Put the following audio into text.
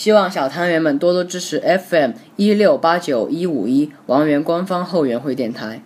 希望小汤圆们多多支持 fm 一六八九一五一王源官方后援会电台。